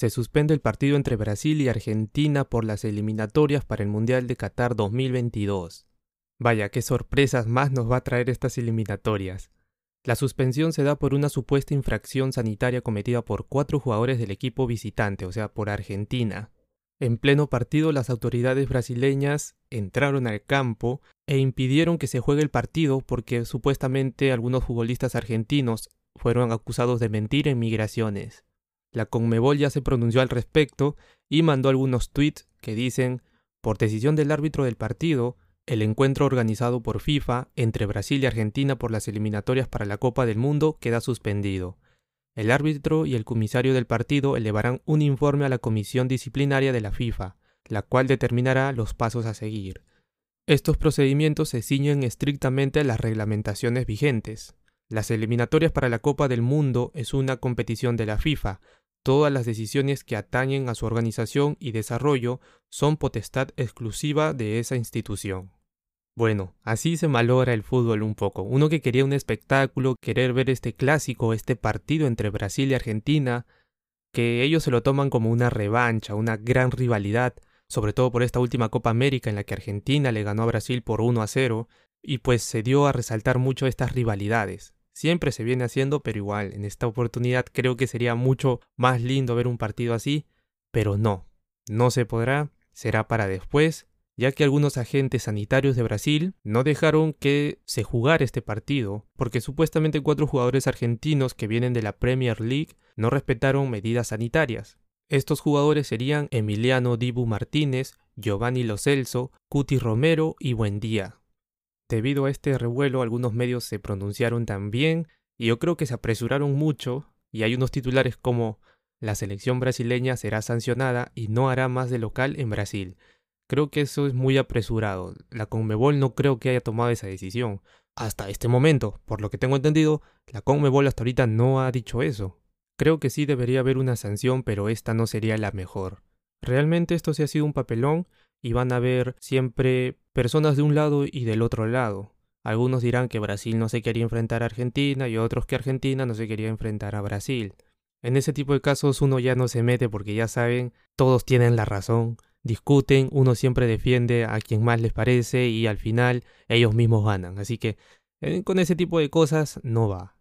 Se suspende el partido entre Brasil y Argentina por las eliminatorias para el Mundial de Qatar 2022. Vaya, qué sorpresas más nos va a traer estas eliminatorias. La suspensión se da por una supuesta infracción sanitaria cometida por cuatro jugadores del equipo visitante, o sea, por Argentina. En pleno partido, las autoridades brasileñas entraron al campo e impidieron que se juegue el partido porque supuestamente algunos futbolistas argentinos fueron acusados de mentir en migraciones. La Conmebol ya se pronunció al respecto y mandó algunos tweets que dicen, por decisión del árbitro del partido, el encuentro organizado por FIFA entre Brasil y Argentina por las eliminatorias para la Copa del Mundo queda suspendido. El árbitro y el comisario del partido elevarán un informe a la comisión disciplinaria de la FIFA, la cual determinará los pasos a seguir. Estos procedimientos se ciñen estrictamente a las reglamentaciones vigentes. Las eliminatorias para la Copa del Mundo es una competición de la FIFA, Todas las decisiones que atañen a su organización y desarrollo son potestad exclusiva de esa institución. Bueno, así se malora el fútbol un poco. Uno que quería un espectáculo, querer ver este clásico, este partido entre Brasil y Argentina, que ellos se lo toman como una revancha, una gran rivalidad, sobre todo por esta última Copa América en la que Argentina le ganó a Brasil por 1 a 0, y pues se dio a resaltar mucho estas rivalidades. Siempre se viene haciendo, pero igual, en esta oportunidad creo que sería mucho más lindo ver un partido así, pero no, no se podrá, será para después, ya que algunos agentes sanitarios de Brasil no dejaron que se jugara este partido, porque supuestamente cuatro jugadores argentinos que vienen de la Premier League no respetaron medidas sanitarias. Estos jugadores serían Emiliano Dibu Martínez, Giovanni Lo Celso, Cuti Romero y Buendía. Debido a este revuelo, algunos medios se pronunciaron también y yo creo que se apresuraron mucho y hay unos titulares como la selección brasileña será sancionada y no hará más de local en Brasil. Creo que eso es muy apresurado. La Conmebol no creo que haya tomado esa decisión. Hasta este momento, por lo que tengo entendido, la Conmebol hasta ahorita no ha dicho eso. Creo que sí debería haber una sanción, pero esta no sería la mejor. Realmente esto sí ha sido un papelón y van a haber siempre personas de un lado y del otro lado. Algunos dirán que Brasil no se quería enfrentar a Argentina y otros que Argentina no se quería enfrentar a Brasil. En ese tipo de casos uno ya no se mete porque ya saben, todos tienen la razón, discuten, uno siempre defiende a quien más les parece y al final ellos mismos ganan. Así que eh, con ese tipo de cosas no va.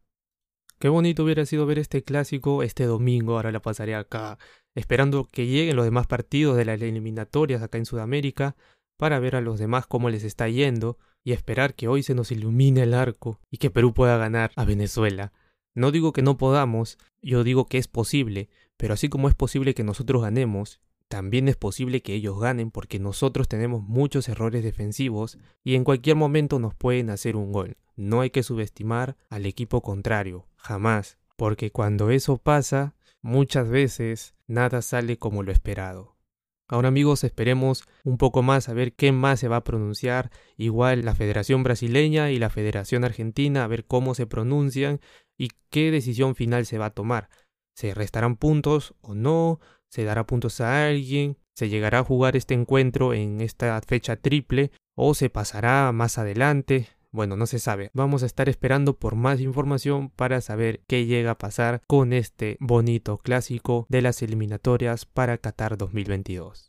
Qué bonito hubiera sido ver este clásico este domingo, ahora la pasaré acá esperando que lleguen los demás partidos de las eliminatorias acá en Sudamérica para ver a los demás cómo les está yendo y esperar que hoy se nos ilumine el arco y que Perú pueda ganar a Venezuela. No digo que no podamos, yo digo que es posible, pero así como es posible que nosotros ganemos, también es posible que ellos ganen porque nosotros tenemos muchos errores defensivos y en cualquier momento nos pueden hacer un gol. No hay que subestimar al equipo contrario, jamás, porque cuando eso pasa, muchas veces nada sale como lo esperado. Ahora amigos, esperemos un poco más a ver qué más se va a pronunciar, igual la Federación Brasileña y la Federación Argentina, a ver cómo se pronuncian y qué decisión final se va a tomar. ¿Se restarán puntos o no? ¿Se dará puntos a alguien? ¿Se llegará a jugar este encuentro en esta fecha triple? ¿O se pasará más adelante? Bueno, no se sabe. Vamos a estar esperando por más información para saber qué llega a pasar con este bonito clásico de las eliminatorias para Qatar 2022.